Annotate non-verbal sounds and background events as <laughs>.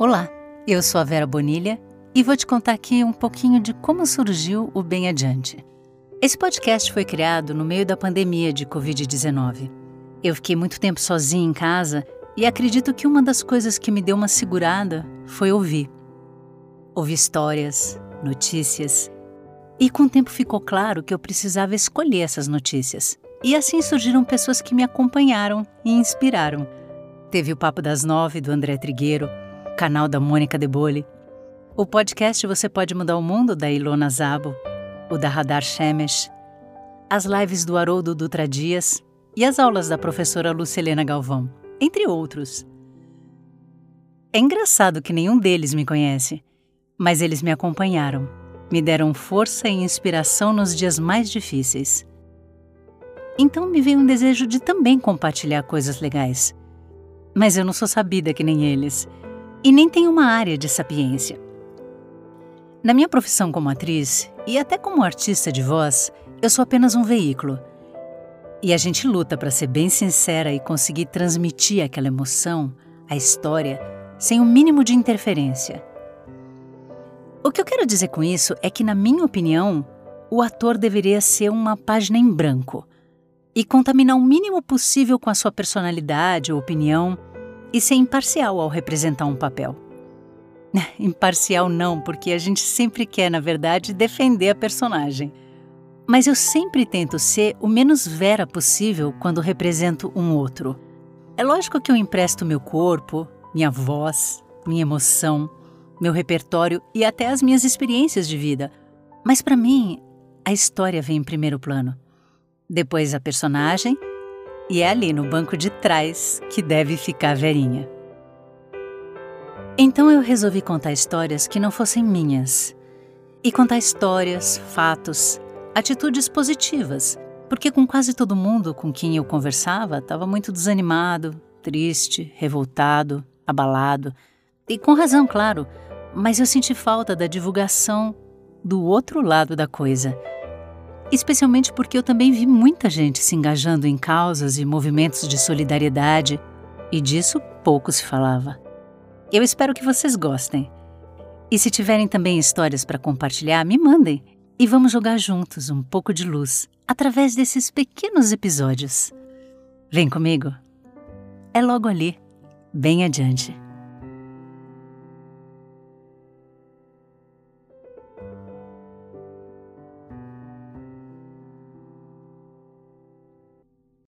Olá, eu sou a Vera Bonilha e vou te contar aqui um pouquinho de como surgiu o Bem Adiante. Esse podcast foi criado no meio da pandemia de Covid-19. Eu fiquei muito tempo sozinha em casa e acredito que uma das coisas que me deu uma segurada foi ouvir. Ouvir histórias, notícias. E com o tempo ficou claro que eu precisava escolher essas notícias. E assim surgiram pessoas que me acompanharam e inspiraram. Teve o Papo das Nove, do André Trigueiro, canal da Mônica Debole. O podcast Você Pode Mudar o Mundo, da Ilona Zabo, o da Radar Shemesh, as lives do Haroldo Dutra Dias e as aulas da professora Lucelena Galvão, entre outros. É engraçado que nenhum deles me conhece, mas eles me acompanharam, me deram força e inspiração nos dias mais difíceis. Então me veio um desejo de também compartilhar coisas legais. Mas eu não sou sabida que nem eles e nem tenho uma área de sapiência. Na minha profissão como atriz e até como artista de voz, eu sou apenas um veículo. E a gente luta para ser bem sincera e conseguir transmitir aquela emoção, a história, sem o um mínimo de interferência. O que eu quero dizer com isso é que, na minha opinião, o ator deveria ser uma página em branco e contaminar o mínimo possível com a sua personalidade ou opinião e ser imparcial ao representar um papel. <laughs> Imparcial não, porque a gente sempre quer, na verdade, defender a personagem. Mas eu sempre tento ser o menos vera possível quando represento um outro. É lógico que eu empresto meu corpo, minha voz, minha emoção, meu repertório e até as minhas experiências de vida. Mas para mim, a história vem em primeiro plano. Depois a personagem e é ali no banco de trás que deve ficar Verinha. Então eu resolvi contar histórias que não fossem minhas. E contar histórias, fatos, atitudes positivas, porque com quase todo mundo com quem eu conversava estava muito desanimado, triste, revoltado, abalado. E com razão, claro, mas eu senti falta da divulgação do outro lado da coisa especialmente porque eu também vi muita gente se engajando em causas e movimentos de solidariedade, e disso pouco se falava. Eu espero que vocês gostem. E se tiverem também histórias para compartilhar, me mandem e vamos jogar juntos um pouco de luz através desses pequenos episódios. Vem comigo? É logo ali, bem adiante.